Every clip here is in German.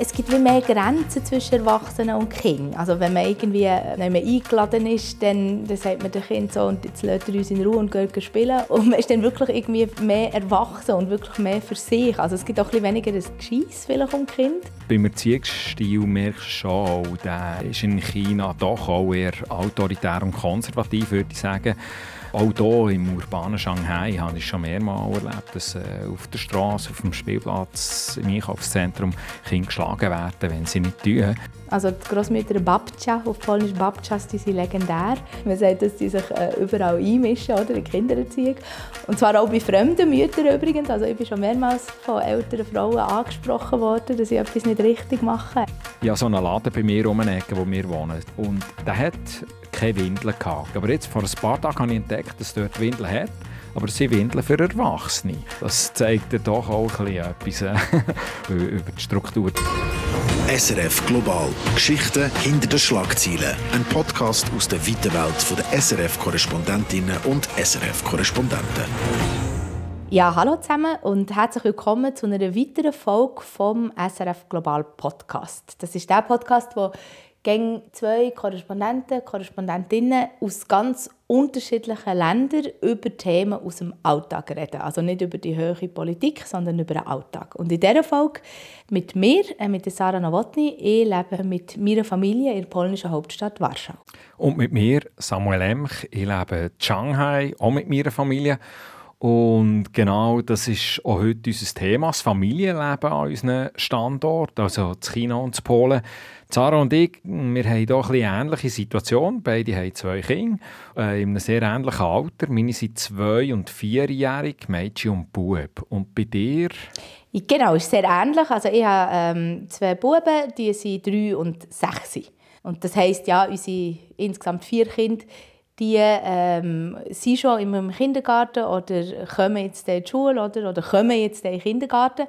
es gibt wie mehr Grenzen zwischen Erwachsenen und Kindern. Also wenn man irgendwie wenn man eingeladen ist, dann, dann sagt man dem Kind so, und jetzt lässt er uns in Ruhe und geht spielen. Und man ist dann wirklich irgendwie mehr erwachsen und wirklich mehr für sich. Also es gibt auch ein weniger das Gescheiss vielleicht um Kind. Beim Erziehungsstil merkst du schon, der ist in China doch auch eher autoritär und konservativ, würde ich sagen. Auch hier im urbanen Shanghai habe ich schon mehrmals erlebt, dass äh, auf der Straße, auf dem Spielplatz, im Einkaufszentrum Kinder geschlagen werden, wenn sie nicht tun. Also die Großmütter Babcia, auf Polnisch Babcias, die sind legendär. Man sagt, dass sie sich äh, überall einmischen oder, in Kindererziehung. Und zwar auch bei fremden Müttern übrigens. Also ich bin schon mehrmals von älteren Frauen angesprochen worden, dass sie etwas nicht richtig machen. Ja, so einen Laden bei mir um Ecke, wo wir wohnen. Und der hat keine Windeln gehabt. Aber jetzt, vor ein paar Tagen habe ich entdeckt, dass dort Windeln hat. Aber es sind Windeln für Erwachsene. Das zeigt ja doch auch ein bisschen etwas äh, über die Struktur. SRF Global. Geschichten hinter den Schlagzeilen. Ein Podcast aus der weiten Welt der SRF-Korrespondentinnen und SRF-Korrespondenten. Ja, hallo zusammen und herzlich willkommen zu einer weiteren Folge vom SRF Global Podcast. Das ist der Podcast, wo gegen zwei Korrespondenten, Korrespondentinnen aus ganz unterschiedlichen Ländern über Themen aus dem Alltag reden. Also nicht über die höhere Politik, sondern über den Alltag. Und in dieser Folge mit mir, äh, mit Sarah Nowotny, ich lebe mit meiner Familie in der polnischen Hauptstadt Warschau. Und mit mir, Samuel Emch, ich lebe in Shanghai, auch mit meiner Familie. Und genau das ist auch heute unser Thema, das Familienleben an unserem Standort, also in China und in Polen. Sarah und ich, wir haben hier eine ähnliche Situation. Beide haben zwei Kinder äh, in einem sehr ähnlichen Alter. Meine sind zwei- und vierjährig, Mädchen und Bub. Und bei dir? Genau, ist sehr ähnlich. Also ich habe ähm, zwei Buben, die sind drei und sechs. Und das heisst, ja, unsere insgesamt vier Kinder die ähm, sind schon im Kindergarten oder kommen jetzt in die Schule oder, oder kommen jetzt in den Kindergarten.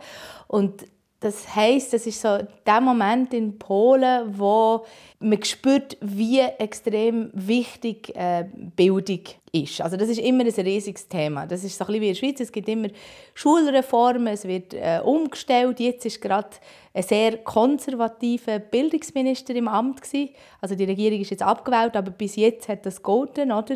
Und das heißt, das ist so der Moment in Polen, wo man spürt, wie extrem wichtig äh, Bildung ist. Also das ist immer ein riesiges Thema. Das ist so ein bisschen wie in der Schweiz. Es gibt immer Schulreformen, es wird äh, umgestellt. Jetzt ist gerade ein sehr konservativer Bildungsminister im Amt gewesen. Also die Regierung ist jetzt abgewählt, aber bis jetzt hat das golden, oder?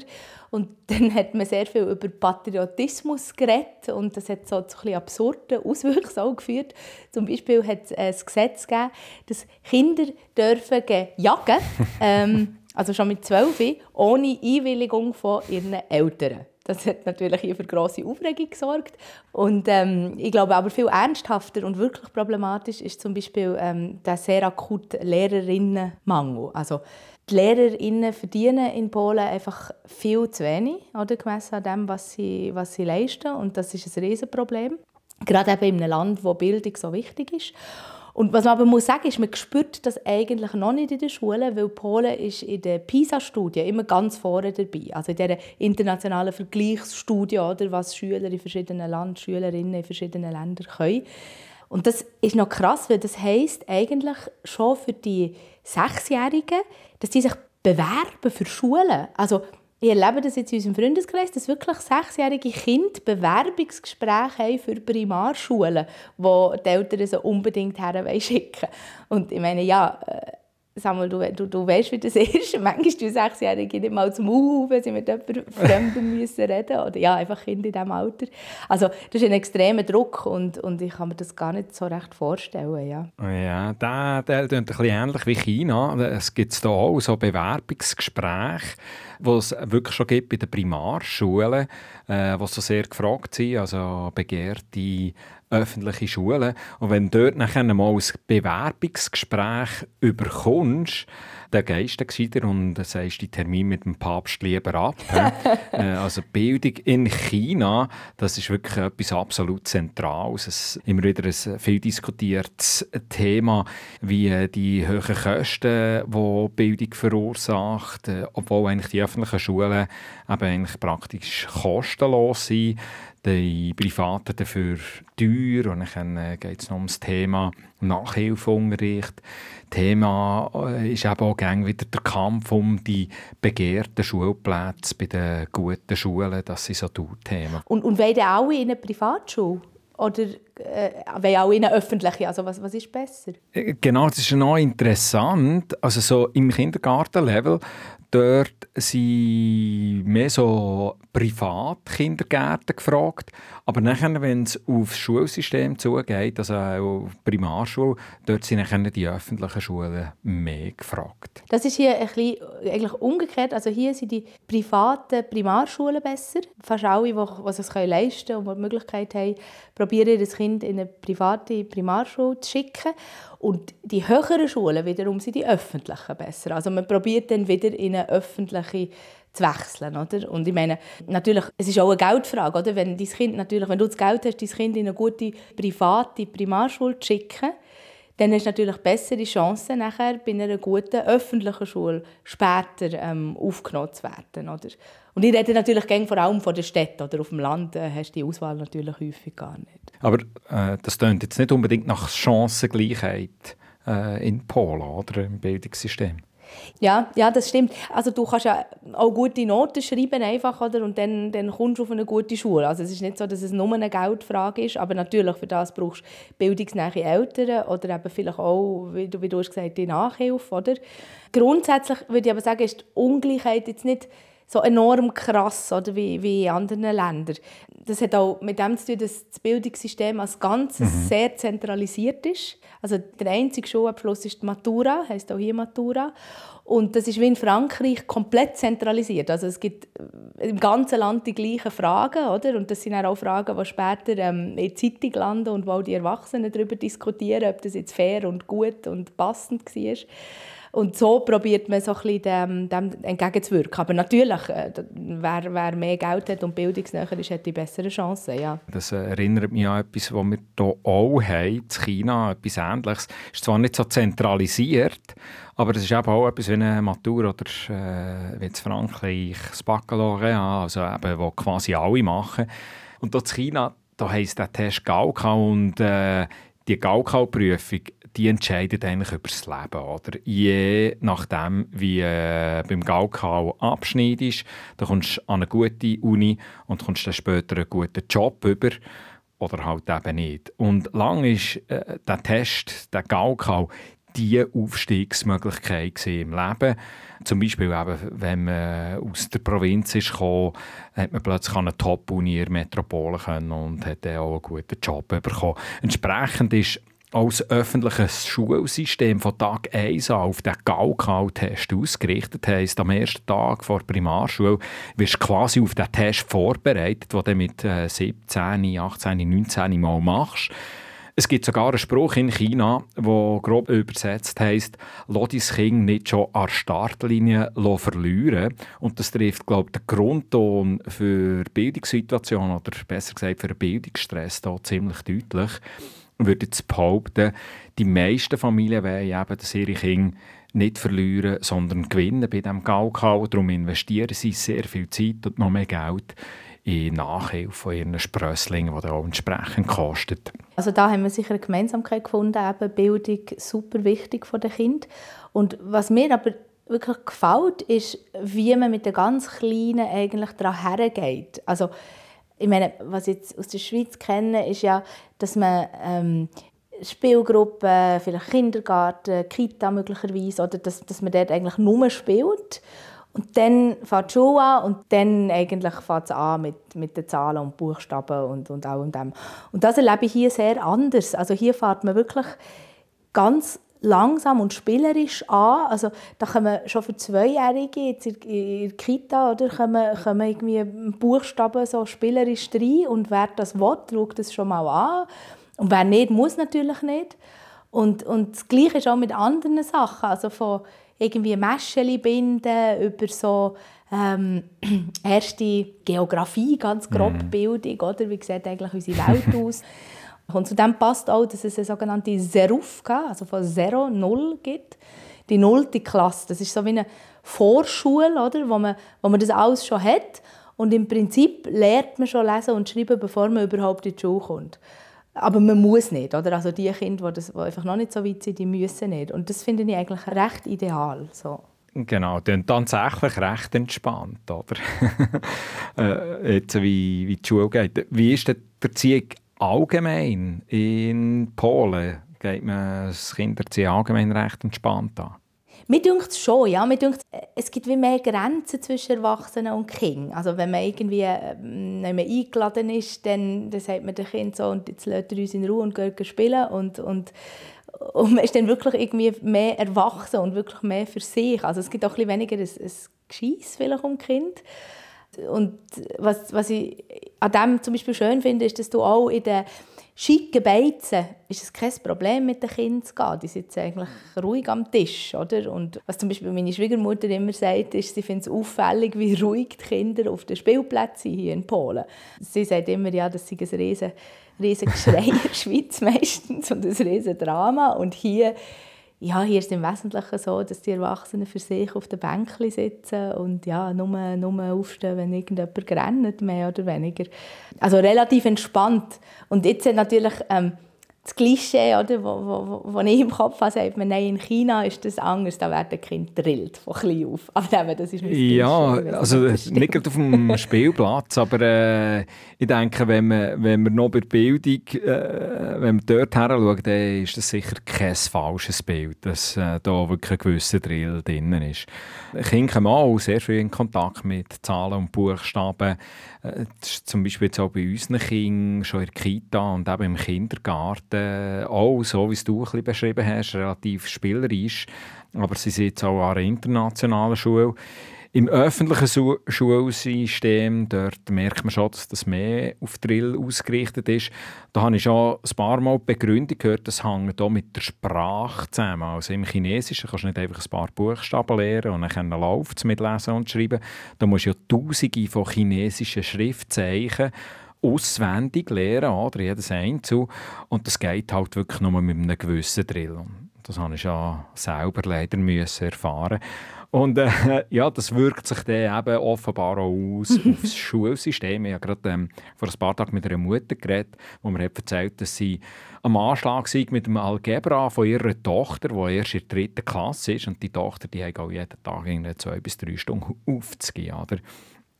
Und dann hat man sehr viel über Patriotismus geredet und das hat so zu ein absurden Auswirkungen geführt. Zum Beispiel hat es ein Gesetz gegeben, dass Kinder dürfen jagen ähm, also schon mit zwölf, ohne Einwilligung von ihren Eltern. Das hat natürlich hier für grosse Aufregung gesorgt. Und ähm, ich glaube aber viel ernsthafter und wirklich problematisch ist zum Beispiel ähm, der sehr akute Lehrerinnenmangel. Also die Lehrerinnen verdienen in Polen einfach viel zu wenig, oder, gemessen an dem, was sie, was sie leisten. Und das ist ein Riesenproblem. Gerade eben in einem Land, wo Bildung so wichtig ist. Und was man aber muss sagen, ist, man spürt das eigentlich noch nicht in der Schule, weil Polen ist in der PISA-Studie immer ganz vorne dabei. Also in dieser internationalen Vergleichsstudie, oder, was Schüler in verschiedenen Ländern, Schülerinnen in verschiedenen Ländern können. Und das ist noch krass, weil das heisst eigentlich schon für die Sechsjährigen, dass sie sich bewerben für Schulen. Also ich erlebe das jetzt in unserem Freundeskreis, dass wirklich sechsjährige Kinder Bewerbungsgespräche haben für Primarschulen, wo die Eltern sie unbedingt her schicken. Und ich meine, ja, äh, Samuel, du, du, du weißt, wie das ist. Manchmal tun Sechsjährige nicht mal zum Mauer, wenn sie mit jemandem Fremdem müssen reden Oder ja, einfach Kinder in diesem Alter. Also das ist ein extremer Druck und, und ich kann mir das gar nicht so recht vorstellen. Ja, ja der, der klingt ein bisschen ähnlich wie China. Es gibt hier auch so Bewerbungsgespräche, die es wirklich schon gibt bei den Primarschulen, äh, die so sehr gefragt sind, also begehrte öffentliche Schulen. Und wenn du dort nachher mal ein Bewerbungsgespräch überkommst, dann gehst du und sagst den Termin mit dem Papst lieber ab. Äh, also Bildung in China, das ist wirklich etwas absolut Zentrales. Es ist immer wieder ein viel diskutiertes Thema, wie die hohen Kosten, die Bildung verursacht, äh, obwohl eigentlich die öffentlichen Schulen eben eigentlich praktisch kostenlos sind die Privaten dafür teuer. Und dann äh, geht es noch um das Thema Nachhilfeunterricht. Thema äh, ist eben auch wieder der Kampf um die begehrten Schulplätze bei den guten Schulen. Das sind so Themen. Und, und wollen alle in eine Privatschule? Oder äh, wollen auch in eine öffentliche. Also was, was ist besser? Äh, genau, das ist noch interessant. Also so im Kindergartenlevel, dort sind mehr so Privatkindergärten gefragt. Aber nachher, wenn es aufs Schulsystem zugeht, also auf Primarschule, dort sind nachher die öffentlichen Schulen mehr gefragt. Das ist hier ein bisschen eigentlich umgekehrt. Also hier sind die privaten Primarschulen besser. Fast alle, die, es leisten können und die Möglichkeit haben, probieren das Kind in eine private Primarschule zu schicken. Und die höheren Schulen wiederum sind die öffentlichen besser. Also man probiert dann wieder in eine öffentliche zu wechseln. Oder? Und ich meine, natürlich, es ist auch eine Geldfrage. Oder? Wenn, kind natürlich, wenn du das Geld hast, dein Kind in eine gute private Primarschule zu schicken, dann hast du natürlich bessere Chancen, nachher bei einer guten öffentlichen Schule später ähm, aufgenommen zu werden. Oder? Und ich rede natürlich vor allem von der Stadt. Oder auf dem Land äh, hast du die Auswahl natürlich häufig gar nicht. Aber äh, das klingt jetzt nicht unbedingt nach Chancengleichheit äh, in Polen oder im Bildungssystem. Ja, ja, das stimmt. Also du kannst ja auch gute Noten schreiben einfach, oder? Und dann, dann kommst du auf eine gute Schule. Also es ist nicht so, dass es nur eine Geldfrage ist, aber natürlich für das brauchst du bildungsnähe Eltern oder eben vielleicht auch, wie du, wie du hast gesagt, die Nachhilfe, oder? Grundsätzlich würde ich aber sagen, ist die Ungleichheit jetzt nicht so enorm krass oder, wie, wie in anderen Ländern. Das hat auch mit dem zu tun, dass das Bildungssystem als Ganzes mhm. sehr zentralisiert ist. Also der einzige Schulabschluss ist die Matura, heißt auch hier Matura. Und das ist wie in Frankreich komplett zentralisiert. Also es gibt äh, im ganzen Land die gleichen Fragen, oder? Und das sind auch Fragen, die später ähm, in der Zeitung landen und wo die Erwachsenen darüber diskutieren, ob das jetzt fair und gut und passend war. Und so probiert man so ein bisschen dem, dem entgegenzuwirken. Aber natürlich, äh, wer, wer mehr Geld hat und bildungsnäher ist, hat die besseren Chancen. Ja. Das erinnert mich an etwas, was wir hier auch haben, in China, etwas Ähnliches. Es ist zwar nicht so zentralisiert, aber es ist eben auch etwas wie eine Matur oder äh, wie in Frankreich das Baccalaureat, also eben, wo quasi alle machen. Und hier in China, da heisst der Test Gaokao und äh, die Gaokao-Prüfung, die entscheidet eigentlich über das Leben. Oder? Je nachdem, wie äh, beim Gaukau abschneidest, dann kommst du an eine gute Uni und kommst dann später einen guten Job über oder halt eben nicht. Und lang ist äh, der Test, der Gaukau, die Aufstiegsmöglichkeit im Leben. Zum Beispiel eben, wenn man aus der Provinz ist gekommen, hat man plötzlich eine Top-Uni in der Metropole können und hat dann auch einen guten Job bekommen. Entsprechend ist als öffentliches Schulsystem von Tag 1 an auf den Gaukal-Test ausgerichtet heisst, am ersten Tag vor der Primarschule wirst du quasi auf den Test vorbereitet, den du mit 17, 18, 19 Mal machst. Es gibt sogar einen Spruch in China, der grob übersetzt heisst, «Lass dein Kind nicht schon an der Startlinie verlieren». Und das trifft, glaube ich, den Grundton für die Bildungssituation oder besser gesagt für den Bildungsstress da ziemlich deutlich würde jetzt behaupten, die meisten Familien wollen eben, dass ihre Kinder nicht verlieren, sondern gewinnen bei diesem Gaukau. Darum investieren sie sehr viel Zeit und noch mehr Geld in Nachhilfe von ihren Sprösslingen, die auch entsprechend kostet. Also da haben wir sicher eine Gemeinsamkeit gefunden, eben Bildung super wichtig für den Kind. Und was mir aber wirklich gefällt, ist, wie man mit den ganz Kleinen eigentlich daran hergeht. Also ich meine, was ich jetzt aus der Schweiz kenne, ist ja, dass man ähm, Spielgruppen, vielleicht Kindergarten, Kita möglicherweise, oder dass, dass man dort eigentlich nur spielt. Und dann fängt die an und dann eigentlich fängt es an mit, mit den Zahlen und Buchstaben und, und all dem. Und das erlebe ich hier sehr anders. Also hier fährt man wirklich ganz langsam und spielerisch an. Also da kommen schon für Zweijährige jetzt in der Kita oder kommen, kommen irgendwie Buchstaben so spielerisch rein und wer das will, schaut das schon mal an. Und wer nicht, muss natürlich nicht. Und, und das Gleiche ist auch mit anderen Sachen, also von irgendwie Mäscheli binden über so ähm, erste Geografie, ganz grob mhm. Bildung, oder? Wie sieht eigentlich unsere Welt aus? Und zu dem passt auch, dass es eine sogenannte Serufka, also von 0, 0 gibt. Die nullte Klasse, das ist so wie eine Vorschule, oder? Wo, man, wo man das alles schon hat. Und im Prinzip lernt man schon lesen und schreiben, bevor man überhaupt in die Schule kommt. Aber man muss nicht, oder? Also die Kinder, die, das, die einfach noch nicht so weit sind, die müssen nicht. Und das finde ich eigentlich recht ideal. So. Genau, dann tatsächlich recht entspannt, oder? äh, jetzt, wie, wie die Schule geht. Wie ist der Erziehung allgemein in Polen geht man das Kinderziehen allgemein recht entspannt an? Mir denkt es schon, ja. Mir denkt, es gibt wie mehr Grenzen zwischen Erwachsenen und Kindern. Also wenn man irgendwie ähm, nicht mehr eingeladen ist, dann, dann sagt man dem Kind so, und jetzt lässt er uns in Ruhe und geht spielen. Und, und, und man ist dann wirklich irgendwie mehr erwachsen und wirklich mehr für sich. Also es gibt auch ein bisschen weniger ein, ein Gescheiss vielleicht um Kind. Und was, was ich an dem zum Beispiel schön finde, ist, dass du auch in den schicken Beizen ist es kein Problem, mit den Kindern zu gehen. Die sitzen eigentlich ruhig am Tisch. Oder? Und was zum Beispiel meine Schwiegermutter immer sagt, ist, sie findet es auffällig, wie ruhig die Kinder auf den Spielplätzen hier in Polen. Sie sagt immer, ja, das sei ein riesen, riesen Geschrei in der Schweiz meistens und ein riesen Drama. Und hier ja, hier ist es im Wesentlichen so, dass die Erwachsenen für sich auf den Bänkchen sitzen und ja, nur, nur aufstehen, wenn irgendjemand rennt, mehr oder weniger. Also relativ entspannt. Und jetzt natürlich ähm, das Klischee, oder, wo, wo, wo ich im Kopf habe, sagt man, nein, in China ist das anders, da werden Kinder drillt von klein auf. Aber eben, das ist mein Ja, also nicht gerade auf dem Spielplatz, aber äh, ich denke, wenn man, wenn man noch bei der Bildung, äh, wenn man dort her schaut, dann ist das sicher kein falsches Bild, dass äh, da wirklich ein gewisser Drill drin ist. Kinder kommen auch sehr viel in Kontakt mit Zahlen und Buchstaben. Äh, das ist zum Beispiel jetzt auch bei unseren Kindern schon in der Kita und eben im Kindergarten auch, so wie es du bisschen beschrieben hast, relativ spielerisch. Aber sie sind jetzt auch an einer internationalen Schule. Im öffentlichen Schulsystem dort merkt man schon, dass das mehr auf Drill ausgerichtet ist. Da habe ich schon ein paar Mal Begründung gehört, das hängt auch mit der Sprache zusammen. Also im Chinesischen kannst du nicht einfach ein paar Buchstaben lernen und dann läuft es mit Lesen und Schreiben. Da musst du ja tausende von chinesischen Schriftzeichen auswendig lernen, oder jedes Einzel. Und das geht halt wirklich nur mit einem gewissen Drill. Das habe ich schon selber leider müssen erfahren. Und äh, ja, das wirkt sich dann eben offenbar auch aus auf das Schulsystem. Ich habe gerade ähm, vor ein paar Tagen mit einer Mutter geredet, wo mir erzählt hat, dass sie am Anschlag war mit dem Algebra von ihrer Tochter, die erst in der dritten Klasse ist. Und die Tochter, die hat auch jeden Tag zwei bis drei Stunden aufzugehen. Oder?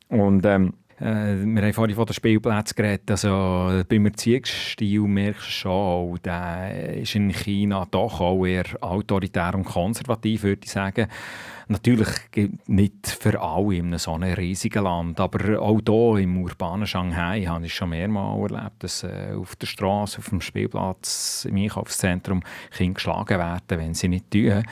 Und ähm, äh, wir haben vorhin von den Spielplätzen geredet. Also, beim Erziehungsstil merkst du schon, der ist in China doch auch eher autoritär und konservativ, würde ich sagen. Natürlich nicht für alle in so einem riesigen Land, aber auch hier im urbanen Shanghai habe ich schon mehrmals erlebt, dass äh, auf der Straße, auf dem Spielplatz, im Einkaufszentrum Kinder geschlagen werden, wenn sie nicht tun.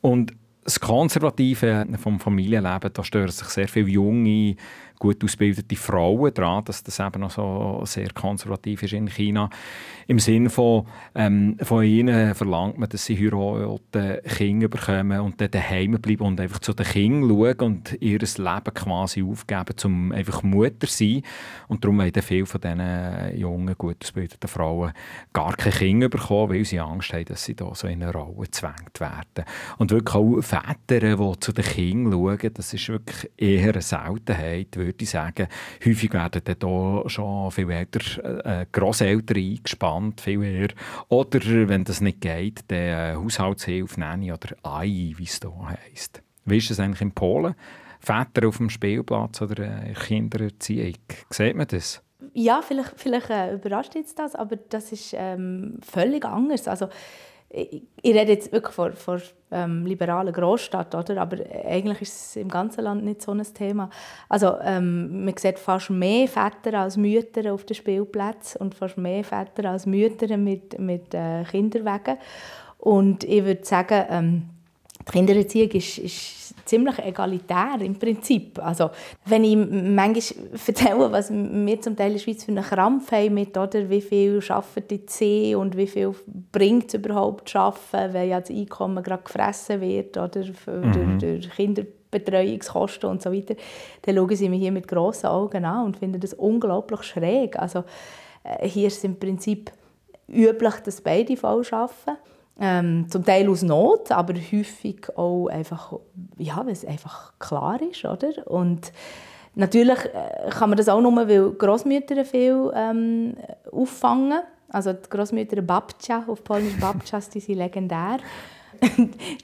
Und das Konservative vom Familienleben, da stören sich sehr viele junge gut ausgebildete Frauen daran, dass das eben noch so sehr konservativ ist in China. Im Sinne von, ähm, von ihnen verlangt man, dass sie heiraten, Kinder bekommen und dann daheim bleiben und einfach zu den Kindern schauen und ihr Leben quasi aufgeben, um einfach Mutter zu sein. Und darum wollen viele von diesen jungen, gut ausgebildeten Frauen gar keine Kinder bekommen, weil sie Angst haben, dass sie da so in eine Rolle gezwängt werden. Und wirklich auch Väter, die zu den Kindern schauen, das ist wirklich eher eine Seltenheit, würde sagen. Häufig werden dann schon viel älter, äh, Grosseltern eingespannt, viel eher. Oder, wenn das nicht geht, dann äh, Haushaltshilfe, Nanny oder AI, wie es hier heisst. Wie ist das eigentlich in Polen? Väter auf dem Spielplatz oder äh, Kindererziehung, sieht man das? Ja, vielleicht, vielleicht äh, überrascht jetzt das, aber das ist ähm, völlig anders. Also, ich, ich rede jetzt wirklich von, von ähm, liberalen Großstadt, oder? aber eigentlich ist es im ganzen Land nicht so ein Thema. Also ähm, man sieht fast mehr Väter als Mütter auf den Spielplätzen und fast mehr Väter als Mütter mit, mit äh, Kinderwagen. Und ich würde sagen, ähm, die Kindererziehung ist, ist ziemlich egalitär im Prinzip. Also, wenn ich manchmal erzähle, was wir zum Teil in der Schweiz für einen Krampf haben mit, oder, wie viel arbeitet die C und wie viel bringt es überhaupt zu arbeiten, wenn ja das Einkommen gerade gefressen wird oder mhm. durch, durch Kinderbetreuungskosten und so weiter, dann schauen sie mich hier mit grossen Augen an und finden das unglaublich schräg. Also, äh, hier ist es im Prinzip üblich, dass beide voll arbeiten. Ähm, zum Teil aus Not, aber häufig auch einfach, ja, weil es einfach klar ist, oder? Und natürlich äh, kann man das auch nur, weil Großmütter viel ähm, auffangen. Also die Großmütter Babcia, auf Polnisch Babcias, die sind legendär.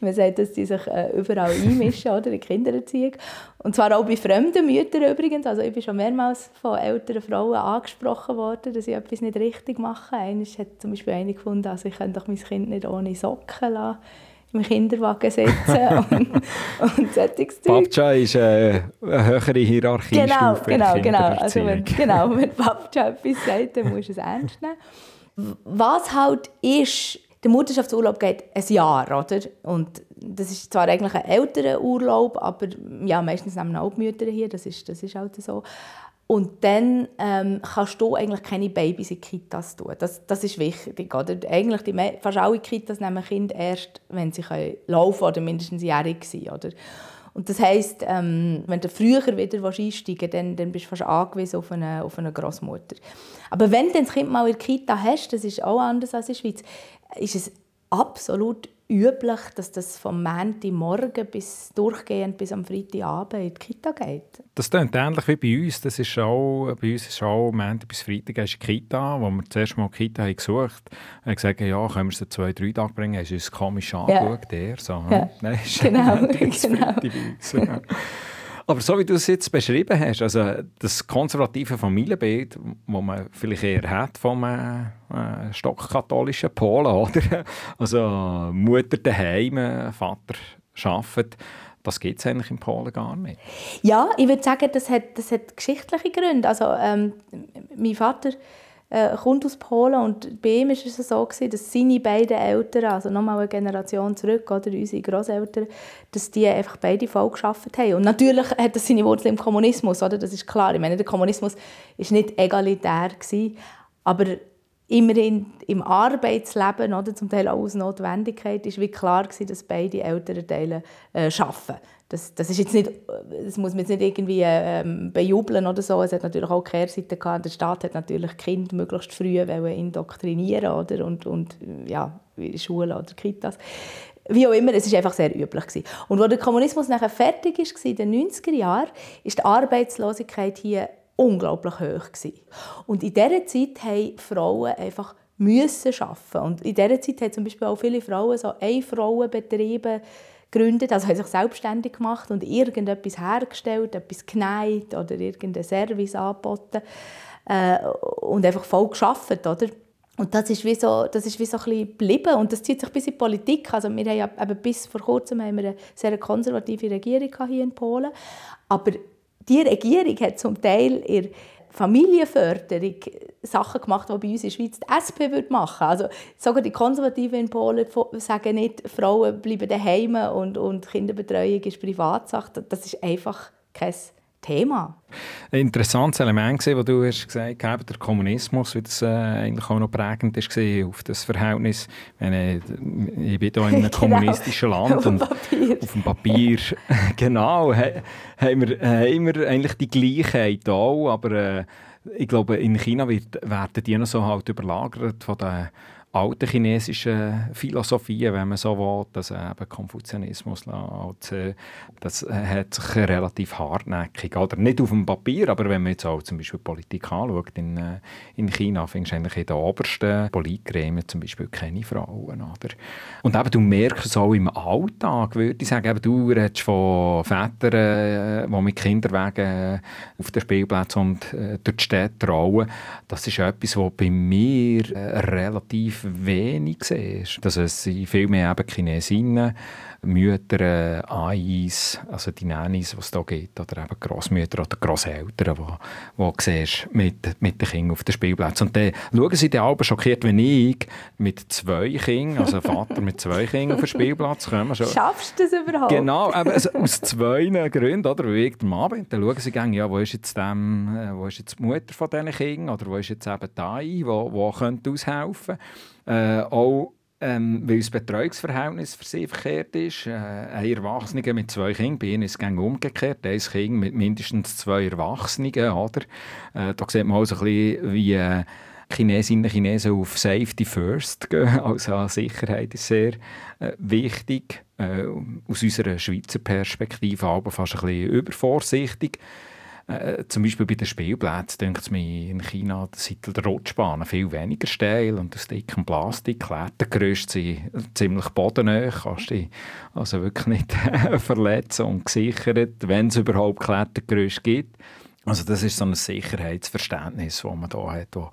Man sagt, dass sie sich äh, überall einmischen, oder, in Kindererziehung. Und zwar auch bei fremden Müttern übrigens. Also ich bin schon mehrmals von älteren Frauen angesprochen worden, dass ich etwas nicht richtig mache. Einer hat zum Beispiel eine gefunden, also ich kann doch mein Kind nicht ohne Socken lassen im Kinderwagen setzen und, und solches Babcha ist äh, eine höhere Hierarchie. Genau, genau, genau. Also wenn, genau, wenn Babcha etwas sagt, dann musst du es ernst nehmen. Was halt ist, der Mutterschaftsurlaub geht ein Jahr, oder? Und das ist zwar eigentlich ein älterer Urlaub, aber ja, meistens nehmen auch die Mütter hier, das ist, das ist halt so. Und dann ähm, kannst du eigentlich keine Babys in Kitas tun. Das, das ist wichtig. Oder? Eigentlich die, fast alle Kitas nehmen Kinder erst, wenn sie können laufen oder mindestens jährig sind. Oder? Und das heisst, ähm, wenn du früher wieder einsteigen willst, dann, dann bist du fast angewiesen auf eine, auf eine Großmutter. Aber wenn du das Kind mal in der Kita hast, das ist auch anders als in der Schweiz, ist es absolut üblich, dass das vom Montagmorgen bis durchgehend bis am Freitagabend in die Kita geht. Das klingt ähnlich wie bei uns. Das ist auch, bei uns ist auch Montag bis Freitag ist die Kita, wo wir zuerst mal die Kita haben gesucht haben. haben gesagt, ja, können wir es zwei, drei Tage bringen? Haben sie uns komisch angeschaut. Ja. Der, so, ja. Nein, genau, genau. Aber so wie du es jetzt beschrieben hast, also das konservative Familienbild, das man vielleicht eher hat vom äh, äh stockkatholischen Polen, oder? Also Mutter daheim, Vater arbeitet, das gibt es eigentlich in Polen gar nicht. Ja, ich würde sagen, das hat, das hat geschichtliche Gründe. Also ähm, mein Vater äh, kommt aus Polen und bei ihm war es so, gewesen, dass seine beiden Eltern, also nochmal eine Generation zurück, oder unsere Großeltern, dass die einfach beide voll geschafft haben. Und natürlich hat das seine Wurzeln im Kommunismus, oder? das ist klar. Ich meine, der Kommunismus war nicht egalitär, gewesen, aber immerhin im Arbeitsleben, oder, zum Teil auch aus Notwendigkeit, ist wie klar gewesen, dass beide Elternteile äh, arbeiten. Das, das, ist jetzt nicht, das muss man jetzt nicht irgendwie ähm, bejubeln oder so. Es hat natürlich auch Kehrseite gehabt. Der Staat hat natürlich Kinder möglichst früh indoktrinieren oder? Und, und ja, Schulen oder Kitas. Wie auch immer, es war einfach sehr üblich. Gewesen. Und als der Kommunismus nachher fertig war, in den 90er Jahren, ist die Arbeitslosigkeit hier unglaublich hoch. Gewesen. Und in dieser Zeit haben Frauen einfach arbeiten. Und in dieser Zeit haben zum Beispiel auch viele Frauen so Ein-Frauen-Betriebe gegründet, also haben sich selbstständig gemacht und irgendetwas hergestellt, etwas genäht oder irgendeinen Service angeboten äh, und einfach voll geschafft, oder? Und das ist wie so, das ist wie so ein bisschen geblieben und das zieht sich bis in die Politik. Also wir haben ja eben bis vor kurzem haben wir eine sehr konservative Regierung hier in Polen, aber die Regierung hat zum Teil ihr Familienförderung Sachen gemacht, die bei uns in der Schweiz die SP würde machen Also sogar die Konservativen in Polen sagen nicht, Frauen bleiben daheim und, und Kinderbetreuung ist Privatsache. Das ist einfach kein Thema. Ein interessantes Element, das du hast gesagt hast, der Kommunismus, wie das äh, eigentlich auch noch prägend war auf das Verhältnis. Meine, ich bin hier in einem genau. kommunistischen Land auf und auf dem Papier, genau, haben wir, haben wir eigentlich die Gleichheit auch, aber äh, ich glaube, in China wird, werden die noch so halt überlagert von den alten chinesischen Philosophien, wenn man so will, also eben Konfuzianismus, das hat sich relativ hartnäckig, oder? Nicht auf dem Papier, aber wenn man jetzt auch zum Beispiel Politik anschaut in, äh, in China, findest du eigentlich in den obersten Politgremien zum Beispiel keine Frauen, oder? Und eben, du merkst es auch im Alltag, würde ich sagen, eben, du redest von Vätern, äh, die mit Kinderwagen auf den Spielplätzen und äh, durch die Städte trauen, das ist etwas, was bei mir relativ wenig siehst. Dass es viel mehr eben Chinesinnen, Mütter, AIs, also die Nannies, die es hier gibt, oder eben Grossmütter oder Grosseltern, die, die siehst mit, mit den Kindern auf den Spielplätzen. Und dann schauen sie dann aber schockiert, wenn ich mit zwei Kindern, also Vater mit zwei Kindern auf den Spielplatz komme. Schaffst du das überhaupt? Genau, eben, also aus zwei Gründen, oder, wie ich am Abend, dann schauen sie gerne, ja, wo ist jetzt, dem, äh, wo ist jetzt die Mutter von diesen Kindern, oder wo ist jetzt eben die AI, wo, wo könnte aushelfen? Äh, auch ähm, weil das Betreuungsverhältnis für sie verkehrt ist. Äh, ein Erwachsener mit zwei Kindern, bei ihnen ist es umgekehrt. Ein Kind mit mindestens zwei Erwachsenen. Oder? Äh, da sieht man auch so ein bisschen, wie äh, Chinesinnen und Chinesen auf Safety First gehen. Also Sicherheit ist sehr äh, wichtig. Äh, aus unserer Schweizer Perspektive aber fast ein bisschen übervorsichtig. Äh, zum Beispiel bei den Spielplätzen, denkt es mir in China, sind die Rutschbahnen viel weniger steil und aus dickem Plastik. Klettergerüste sind ziemlich bodennäher, kannst dich also wirklich nicht verletzen und gesichert, wenn es überhaupt Klettergerüste gibt. Also das ist so ein Sicherheitsverständnis, das man da hat, wo,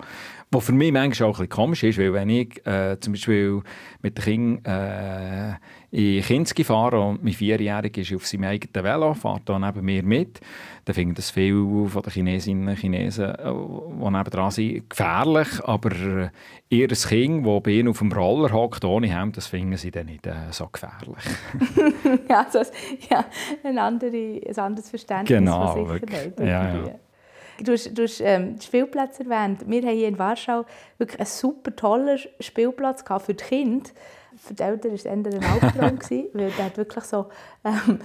wo für mich manchmal auch ein bisschen komisch ist, weil wenn ich äh, zum Beispiel mit den Kindern äh, in Kinski fahre und mein Vierjähriger ist auf seinem eigenen Velo, fährt da neben mir mit, dann finden das viele von den Chinesinnen und Chinesen, äh, die nebenan sind, gefährlich, aber äh, ihr Kind, das bei ihnen auf dem Roller hockt ohne Hemd, das finden sie dann nicht äh, so gefährlich. ja, also, ja ein, andere, ein anderes Verständnis genau, von Sicherheit. Ja, ja. Du hast, du hast ähm, Spielplätze erwähnt. Wir haben hier in Warschau wirklich einen super tollen Spielplatz für die Kinder. Für die Eltern war es eher ein Albtraum, weil der hat wirklich so ähm,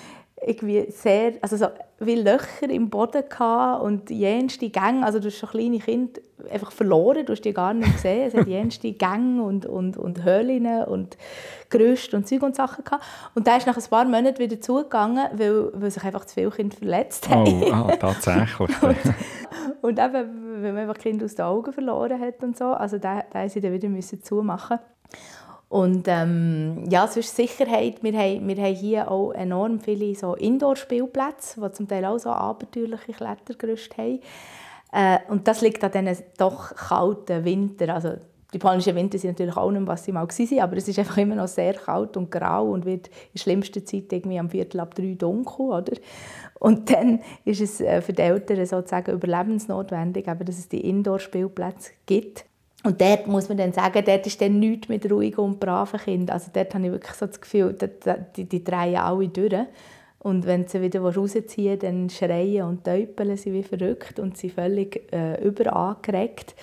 irgendwie sehr, also so wie Löcher im Boden gehabt und jenste Gänge, also du hast schon kleine Kinder einfach verloren, du hast die gar nicht gesehen, es hat jenste Gänge und, und, und Höhlen und Gerüste und Zeug und Sachen gehabt. Und der ist nach ein paar Monaten wieder zugegangen, weil, weil sich einfach zu viele Kinder verletzt haben. Oh, ah, tatsächlich. und, und eben, weil man einfach Kinder aus den Augen verloren hat und so, also da, da sie dann wieder müssen zumachen und ähm, ja, sonst Sicherheit. Wir haben, wir haben hier auch enorm viele so Indoor-Spielplätze, die zum Teil auch so abenteuerliche Klettergerüste haben. Äh, und das liegt an diesen doch kalten Winter. Also die polnischen Winter sind natürlich auch nicht, was sie mal waren, aber es ist einfach immer noch sehr kalt und grau und wird in schlimmster Zeit irgendwie am Viertel ab drei dunkel, oder? Und dann ist es äh, für die Eltern sozusagen überlebensnotwendig, dass es die Indoor-Spielplätze gibt. Und dort muss man dann sagen, dort ist dann nichts mit ruhigen und braven Kindern. Also dort habe ich wirklich so das Gefühl, die, die drehen alle durch. Und wenn sie wieder rausziehen dann schreien und täupeln sie wie verrückt und sind völlig äh, überangeregt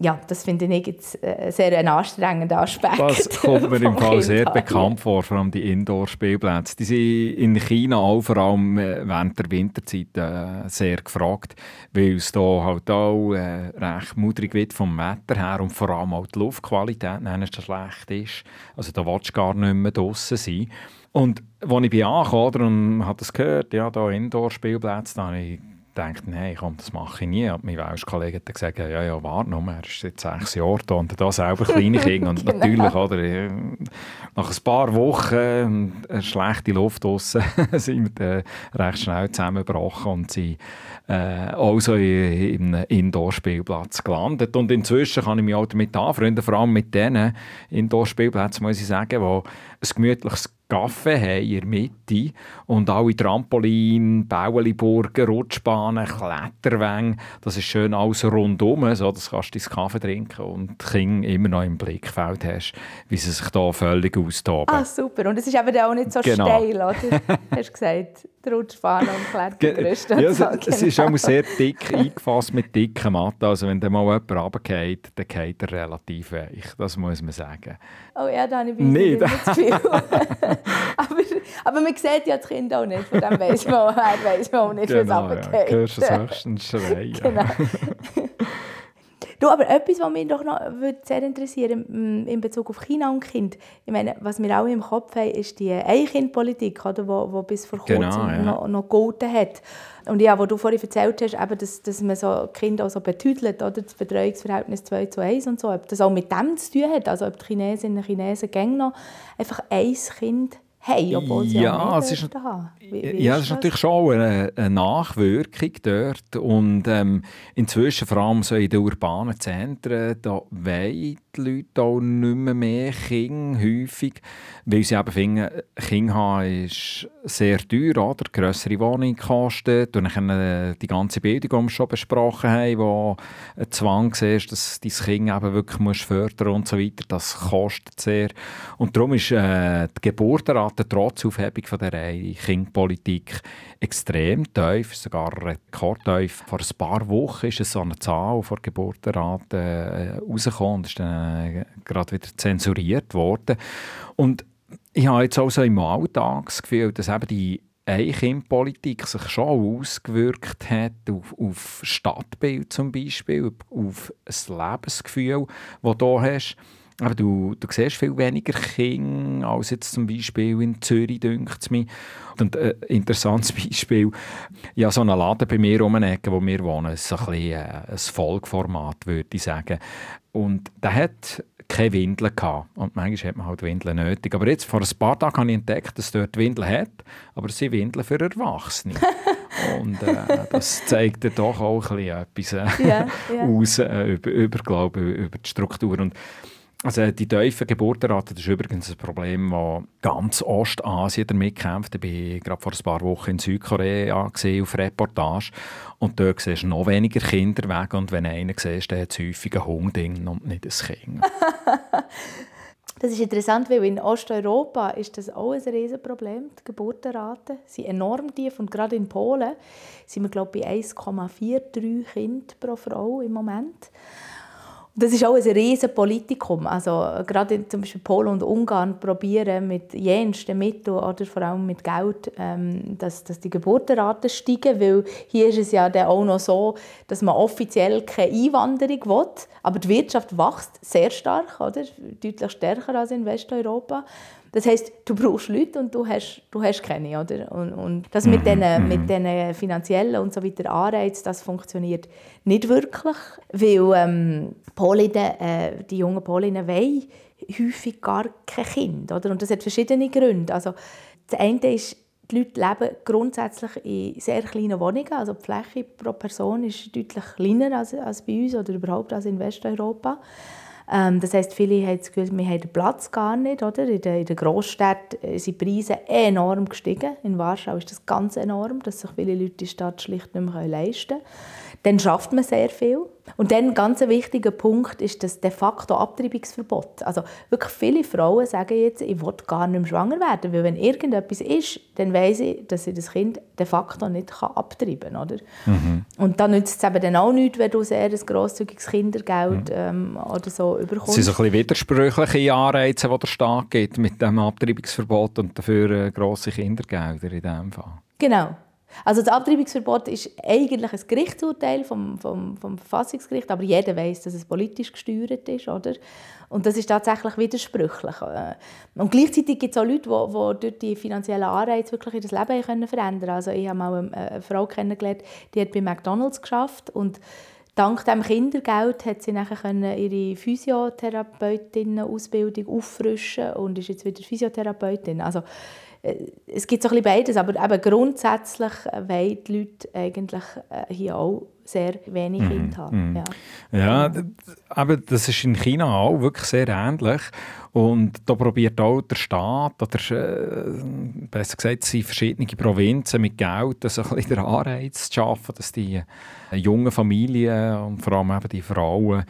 ja, das finde ich jetzt äh, sehr ein anstrengender Aspekt. Das kommt mir im Fall sehr bekannt vor, vor allem die Indoor-Spielplätze. Die sind in China auch vor allem äh, während der Winterzeit äh, sehr gefragt, weil es da halt auch äh, recht mudrig wird vom Wetter her und vor allem auch die Luftqualität schlecht ist. Also da willst du gar nicht mehr draußen sein. Und als ich bin angekommen und habe das gehört, ja, da Indoor-Spielplätze, da habe ich gedacht, nein, komm, das mache ich nie. Und mein Welsh Kollege hat gesagt, ja, ja, warte noch, er ist seit sechs Jahren da und da selber kleine Kinder. Und genau. natürlich, oder, äh, nach ein paar Wochen äh, schlechte Luft draussen, sind wir äh, recht schnell zusammengebrochen und sind äh, auch so in, einem Indoor-Spielplatz gelandet. Und inzwischen kann ich mich auch damit anfreunden, vor allem mit diesen Indoor-Spielplätzen, muss ich sagen, wo ein gemütliches Kaffee haben in der Mitte und alle Trampolin, Baueliburgen, Rutschbahnen, Kletterwänge, das ist schön alles rundum, so dass du deinen Kaffee trinken und die Kinder immer noch im Blickfeld hast, wie sie sich da völlig austoben. Ah, super. Und es ist eben auch nicht so genau. steil, oder? hast du gesagt, die Rutschbahn und Klettergerüste. ja, so, es ist auch sehr dick eingefasst mit dicken Matten, also wenn da mal jemand runtergeht, dann geht er relativ weich, das muss man sagen. Oh ja, da habe ich nicht das Gefühl. aber, aber man sieht ja das Kind auch nicht, von dem weiss man, weiss man auch nicht, genau, was runtergeht. Ja, hörst du höchstens schreien. genau. Du, aber etwas, was mich doch noch sehr interessieren in Bezug auf China und Kind. Ich meine, was wir auch im Kopf haben, ist die Ein-Kind-Politik, die bis vor kurzem genau, ja. noch, noch gegolten hat. Und ja, wo du vorhin erzählt hast, eben, dass, dass man so Kinder auch so betüdelt, oder? Das Betreuungsverhältnis 2 zu 1 und so, ob das auch mit dem zu tun hat, also ob die Chinesinnen und Chinesen gerne noch einfach ein Kind haben, obwohl sie ja, auch es ist, wie, wie ja, ist das ist natürlich schon eine, eine Nachwirkung dort und ähm, inzwischen vor allem so in den urbanen Zentren, da wollen die Leute auch nicht mehr, mehr Kinder, häufig, weil sie eben finden, Kinder haben ist sehr teuer, oder? grössere Wohnung kostet und dann die ganze Bildung, die wir schon besprochen haben, wo ein Zwang ist, dass dein Kind eben wirklich musst fördern und so weiter, das kostet sehr. Und darum ist äh, die Geburtenrate trotz Aufhebung von der Kindpolitik extrem tief, sogar rekordtief. Vor ein paar Wochen ist so eine Zahl vor Geburtenrate äh, rausgekommen und ist dann äh, gerade wieder zensuriert worden. Und ich habe jetzt auch so im Alltag das Gefühl, dass eben die Ein-Kind-Politik sich schon ausgewirkt hat auf, auf Stadtbild zum Beispiel, auf das Lebensgefühl, das du hier hast. Aber du, du siehst viel weniger Kinder als jetzt zum Beispiel in Zürich, denkt es mir. Und ein äh, interessantes Beispiel, ja, so ein Laden bei mir um Ecke, wo wir wohnen, ist ein, bisschen, äh, ein Folgeformat, würde ich sagen. Und der hat keine Windeln gehabt. Und manchmal hat man halt Windeln nötig. Aber jetzt, vor ein paar Tagen habe ich entdeckt, dass dort Windeln hat, aber es sind Windeln für Erwachsene. Und äh, das zeigt dann doch auch ein bisschen etwas äh, ja, ja. aus äh, über, über, glaube, über die Struktur. Und also die tiefe Geburtenrate das ist übrigens ein Problem, das ganz Ostasien damit kämpft. Ich war gerade vor ein paar Wochen in Südkorea auf Reportage und dort siehst du noch weniger Kinder weg und wenn einer siehst, der hat häufig einen Hund und nicht ein Kind. das ist interessant, weil in Osteuropa ist das auch ein Riesenproblem. Die Geburtenraten sind enorm tief und gerade in Polen sind wir glaube ich bei 1,43 Kind pro Frau im Moment. Das ist auch ein riesen Politikum. Also, gerade zum Beispiel Polen und Ungarn probieren mit jensten Mitteln oder vor allem mit Geld, ähm, dass, dass die Geburtenraten steigen. Weil hier ist es ja dann auch noch so, dass man offiziell keine Einwanderung will, aber die Wirtschaft wächst sehr stark, oder? deutlich stärker als in Westeuropa. Das heißt, du brauchst Leute und du hast, du hast keine, oder? Und, und das mit diesen mhm. mit den finanziellen und so weiter Anreizen, das funktioniert nicht wirklich, weil ähm, Polinnen, äh, die jungen Polinnen wollen häufig gar kein Kind, oder? Und das hat verschiedene Gründe. Also, das eine ist, die Leute leben grundsätzlich in sehr kleinen Wohnungen. Also die Fläche pro Person ist deutlich kleiner als, als bei uns oder überhaupt als in Westeuropa. Ähm, das heißt, viele haben das Gefühl, wir haben den Platz gar nicht. Oder? In den, in den Großstädten sind die Preise enorm gestiegen. In Warschau ist das ganz enorm, dass sich viele Leute die Stadt schlicht nicht mehr leisten können. Dann schafft man sehr viel. Und dann ein ganz wichtiger Punkt ist das de facto Abtreibungsverbot. Also wirklich viele Frauen sagen jetzt, ich will gar nicht mehr schwanger werden, weil wenn irgendetwas ist, dann weiß ich, dass ich das Kind de facto nicht abtreiben kann. Oder? Mhm. Und dann nützt es eben dann auch nichts, wenn du sehr ein grosszügiges Kindergeld mhm. ähm, oder so überkommst. Es sind so ein bisschen widersprüchliche Anreize, die der Staat gibt mit dem Abtreibungsverbot und dafür äh, grosse Kindergelder in diesem Fall. Genau. Also das Abtreibungsverbot ist eigentlich ein Gerichtsurteil vom, vom, vom Verfassungsgericht, aber jeder weiß, dass es politisch gesteuert ist, oder? Und das ist tatsächlich widersprüchlich. Äh, und gleichzeitig gibt es auch Leute, die, durch die finanziellen Anreize wirklich ihr Leben können verändern können. Also ich habe mal eine Frau kennengelernt, die hat bei McDonalds geschafft und Dank dem Kindergeld hat sie nachher ihre Physiotherapeutinnen-Ausbildung auffrischen und ist jetzt wieder Physiotherapeutin. Also es gibt so ein bisschen beides, aber eben grundsätzlich wollen die Leute eigentlich äh, hier auch sehr wenig mhm. Kinder haben. Mhm. Ja, ja aber das ist in China auch wirklich sehr ähnlich. Und da probiert auch der Staat, oder äh, besser gesagt, sind verschiedene Provinzen mit Geld so ein bisschen den Anreiz zu schaffen, dass die jungen Familien und vor allem eben die Frauen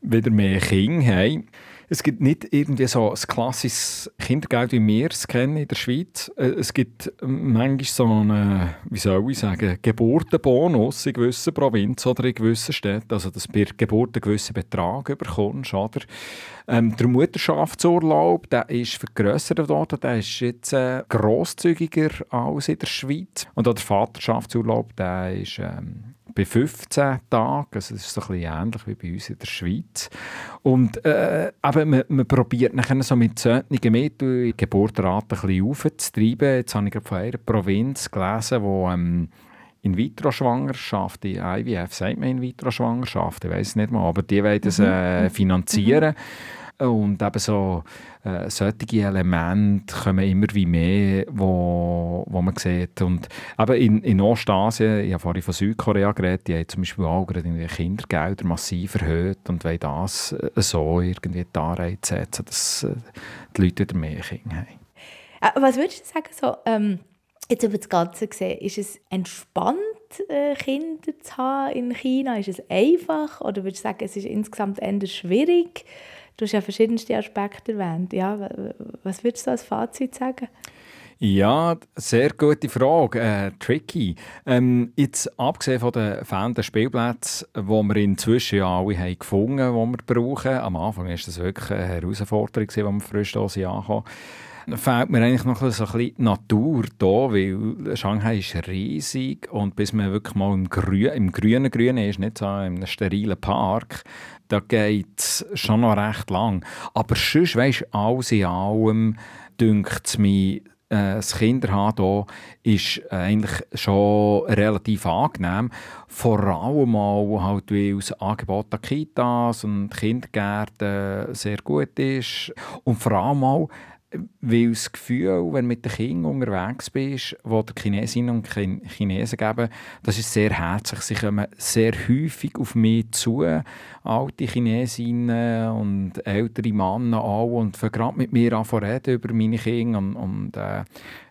wieder mehr Kinder haben. Es gibt nicht irgendwie so ein klassisches Kindergeld, wie wir es kennen in der Schweiz. Äh, es gibt manchmal so einen, wie soll ich sagen, Geburtenbonus in gewissen Provinzen oder in gewissen Städten. Also, dass du bei Geburt einen gewissen Betrag bekommst. Oder? Ähm, der Mutterschaftsurlaub der ist vergrössert worden. Der ist jetzt äh, grosszügiger als in der Schweiz. Und auch der Vaterschaftsurlaub der ist ähm, bei 15 Tagen. Also das ist so ein bisschen ähnlich wie bei uns in der Schweiz. Und äh, aber man, man probiert nachher so mit solchen Mitteln die Geburtenrate ein bisschen aufzutreiben. Jetzt habe ich von einer Provinz gelesen, wo ähm, in-vitro-Schwangerschaft, die IVF sagt man in-vitro-Schwangerschaft, ich weiß es nicht mal, aber die wollen das äh, mhm. finanzieren. Mhm. Und eben so äh, solche Elemente kommen immer wie mehr, wo, wo man sieht. Und eben in, in Ostasien, ich habe vorhin von Südkorea geredet, die haben zum Beispiel auch gerade Kindergelder massiv erhöht und wollen das äh, so irgendwie die setzen, dass äh, die Leute wieder mehr Kinder haben. Äh, was würdest du sagen, so, ähm, jetzt über das Ganze gesehen, ist es entspannt, äh, Kinder zu haben in China? Ist es einfach oder würdest du sagen, es ist insgesamt eher schwierig? Du hast ja verschiedenste Aspekte erwähnt. Ja, was würdest du als Fazit sagen? Ja, sehr gute Frage. Äh, tricky. Ähm, jetzt abgesehen von den fehlenden Spielplätzen, die wir inzwischen ja alle haben gefunden haben, die wir brauchen. Am Anfang war das wirklich eine Herausforderung, als wir frisch hier ankamen. Fehlt mir eigentlich noch so ein bisschen Natur da, weil Shanghai ist riesig und bis man wirklich mal im, Grü im grünen Grünen ist, nicht so in einem sterilen Park, da geht es schon noch recht lang. Aber sonst, weisst du, alles in allem dünkt es mir, äh, das Kinderhaben hier ist eigentlich schon relativ angenehm. Vor allem auch, halt, weil das Angebot an Kitas und Kindergärten sehr gut ist. Und vor allem auch, weil das Gefühl, wenn du mit den Kindern unterwegs bist, wo die Chinesinnen und Chinesen geben, das ist sehr herzlich. Sie kommen sehr häufig auf mich zu, alte Chinesinnen und ältere Männer auch, und fangen gerade mit mir an reden über meine Kinder. Und, und äh,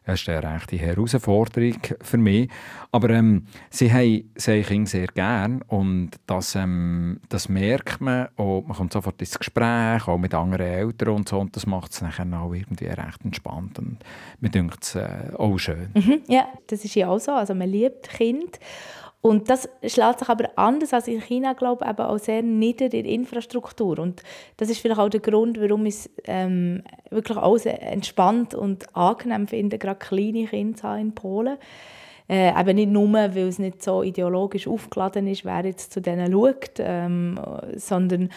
das ist eine rechte Herausforderung für mich. Aber ähm, sie haben sie Kinder sehr gern und das, ähm, das merkt man. Und man kommt sofort ins Gespräch, auch mit anderen Eltern und so. Und das macht es dann auch irgendwie recht entspannt. Und mir denkt es äh, auch schön. Mhm, ja, das ist ja auch so. Also man liebt Kind. Und das schlägt sich aber anders als in China, glaube ich, auch sehr nieder in der Infrastruktur. Und das ist vielleicht auch der Grund, warum ich es ähm, wirklich auch entspannt und angenehm finde, gerade kleine Kinder in Polen. Äh, eben nicht nur, weil es nicht so ideologisch aufgeladen ist, wer jetzt zu denen schaut, ähm, sondern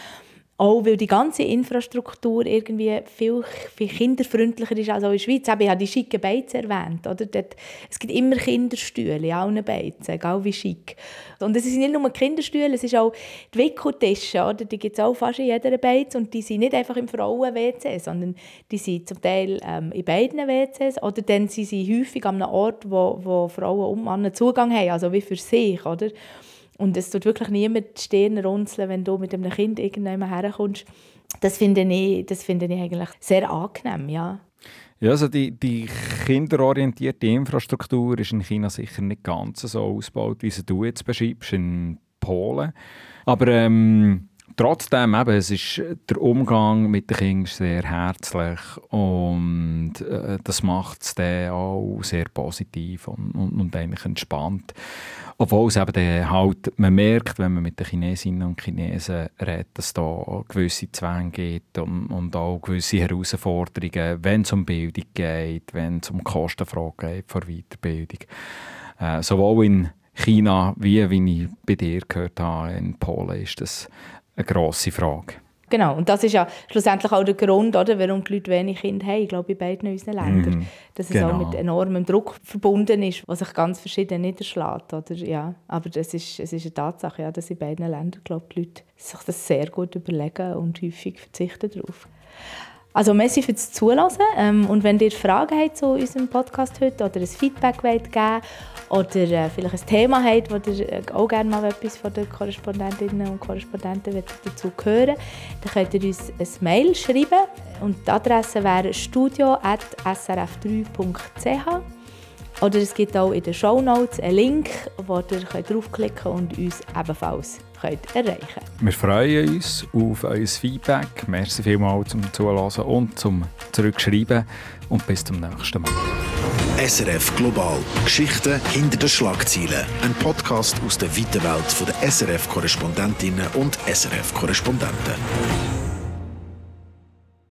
auch weil die ganze Infrastruktur irgendwie viel, viel kinderfreundlicher ist als in der Schweiz. Ich habe die schicken Beizen erwähnt. Oder? Dort, es gibt immer Kinderstühle in allen Beizen, egal wie schick. Und es sind nicht nur Kinderstühle, es ist auch die Wickeltische. Oder? Die gibt es auch fast in jeder Beiz. Und die sind nicht einfach im Frauen-WC, sondern die sind zum Teil ähm, in beiden WCs. Oder dann sind sie häufig an einem Ort, wo, wo Frauen und Männer Zugang haben, also wie für sich. Oder? Und es tut wirklich niemand die Stirn runzeln, wenn du mit einem Kind irgendwann herkommst. Das finde ich, das finde ich eigentlich sehr angenehm, ja. Ja, also die, die kinderorientierte Infrastruktur ist in China sicher nicht ganz so ausgebaut, wie sie du jetzt beschreibst, in Polen. Aber ähm, Trotzdem, eben, es ist der Umgang mit den Kindern sehr herzlich und äh, das macht es dann auch sehr positiv und, und, und, eigentlich entspannt. Obwohl es eben halt, man merkt, wenn man mit den Chinesinnen und Chinesen redet, dass da gewisse Zwänge gibt und, und auch gewisse Herausforderungen, wenn es um Bildung geht, wenn es um Kostenfragen geht vor Weiterbildung. Äh, sowohl in China wie, wie ich bei dir gehört habe, in Polen ist das eine grosse Frage. Genau, und das ist ja schlussendlich auch der Grund, oder, warum die Leute wenig Kinder haben, ich glaube, in beiden unseren Ländern. Mm, dass es genau. auch mit enormem Druck verbunden ist, was sich ganz verschieden niederschlägt. Oder? Ja, aber das ist, es ist eine Tatsache, ja, dass in beiden Ländern glaube die Leute sich das sehr gut überlegen und häufig verzichten darauf. Also merci fürs Zuhören ähm, und wenn ihr Fragen habt zu unserem Podcast heute oder ein Feedback wollt geben oder äh, vielleicht ein Thema habt, wo ihr äh, auch gerne mal etwas von den Korrespondentinnen und Korrespondenten dazu hören dann könnt ihr uns ein Mail schreiben und die Adresse wäre studio.srf3.ch oder es gibt auch in den Show Notes einen Link, wo ihr draufklicken könnt und uns ebenfalls könnt erreichen könnt. Wir freuen uns auf euer Feedback. Merci vielmals zum Zuhören und zum Zurückschreiben. Und bis zum nächsten Mal. SRF Global. Geschichten hinter den Schlagzeilen. Ein Podcast aus der weiten Welt der SRF-Korrespondentinnen und SRF-Korrespondenten.